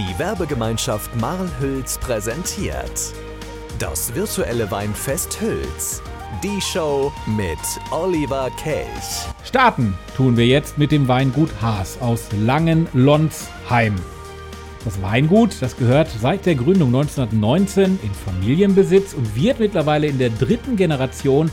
Die Werbegemeinschaft Marl-Hülz präsentiert das virtuelle Weinfest Hülz. Die Show mit Oliver Kelch. Starten tun wir jetzt mit dem Weingut Haas aus Langenlonsheim. Das Weingut, das gehört seit der Gründung 1919 in Familienbesitz und wird mittlerweile in der dritten Generation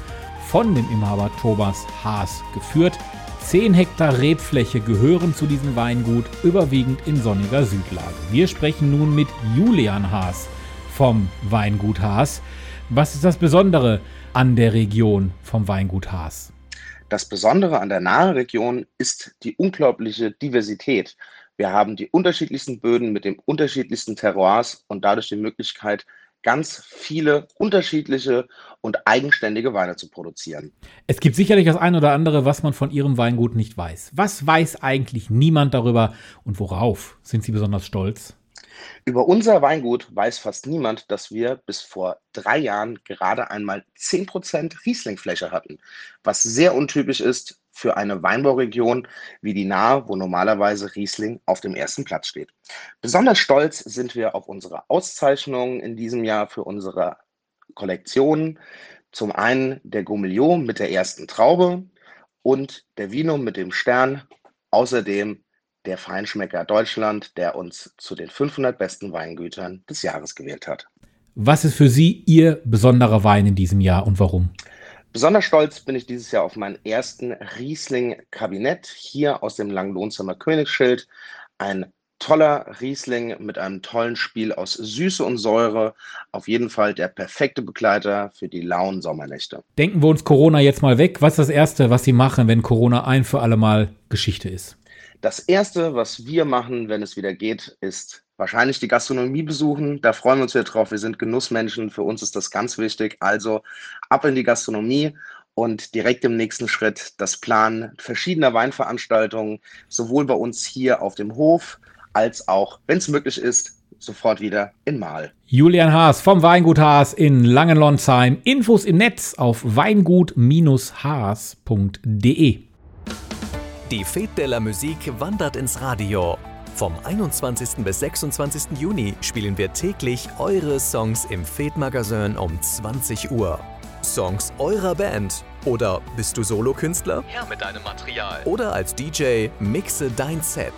von dem Inhaber Thomas Haas geführt. 10 Hektar Rebfläche gehören zu diesem Weingut, überwiegend in sonniger Südlage. Wir sprechen nun mit Julian Haas vom Weingut Haas. Was ist das Besondere an der Region vom Weingut Haas? Das Besondere an der nahen Region ist die unglaubliche Diversität. Wir haben die unterschiedlichsten Böden mit den unterschiedlichsten Terroirs und dadurch die Möglichkeit, ganz viele unterschiedliche und eigenständige Weine zu produzieren. Es gibt sicherlich das ein oder andere, was man von Ihrem Weingut nicht weiß. Was weiß eigentlich niemand darüber und worauf sind Sie besonders stolz? Über unser Weingut weiß fast niemand, dass wir bis vor drei Jahren gerade einmal 10% Rieslingfläche hatten, was sehr untypisch ist für eine Weinbauregion wie die Nahe, wo normalerweise Riesling auf dem ersten Platz steht. Besonders stolz sind wir auf unsere Auszeichnungen in diesem Jahr für unsere Kollektionen. Zum einen der Gourmillon mit der ersten Traube und der Vino mit dem Stern. Außerdem der Feinschmecker Deutschland, der uns zu den 500 besten Weingütern des Jahres gewählt hat. Was ist für Sie Ihr besonderer Wein in diesem Jahr und warum? Besonders stolz bin ich dieses Jahr auf meinen ersten Riesling-Kabinett hier aus dem Langlohnzimmer Königsschild. Ein toller Riesling mit einem tollen Spiel aus Süße und Säure. Auf jeden Fall der perfekte Begleiter für die lauen Sommernächte. Denken wir uns Corona jetzt mal weg. Was ist das Erste, was Sie machen, wenn Corona ein für alle Mal Geschichte ist? Das Erste, was wir machen, wenn es wieder geht, ist wahrscheinlich die Gastronomie besuchen. Da freuen wir uns wieder drauf. Wir sind Genussmenschen. Für uns ist das ganz wichtig. Also ab in die Gastronomie und direkt im nächsten Schritt das Plan verschiedener Weinveranstaltungen, sowohl bei uns hier auf dem Hof als auch, wenn es möglich ist, sofort wieder in Mal. Julian Haas vom Weingut Haas in Langenlonsheim. Infos im Netz auf weingut-haas.de. Die Fête de la Musique wandert ins Radio. Vom 21. bis 26. Juni spielen wir täglich eure Songs im Fête Magazin um 20 Uhr. Songs eurer Band. Oder bist du Solokünstler? Her mit deinem Material. Oder als DJ mixe dein Set.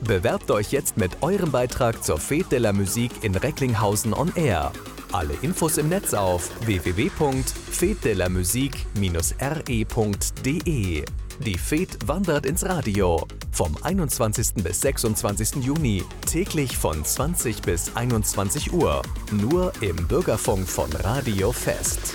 Bewerbt euch jetzt mit eurem Beitrag zur Fête de la Musique in Recklinghausen on Air. Alle Infos im Netz auf www.fetdelamusik-re.de. Die Fete wandert ins Radio. Vom 21. bis 26. Juni, täglich von 20 bis 21 Uhr. Nur im Bürgerfunk von Radio Fest.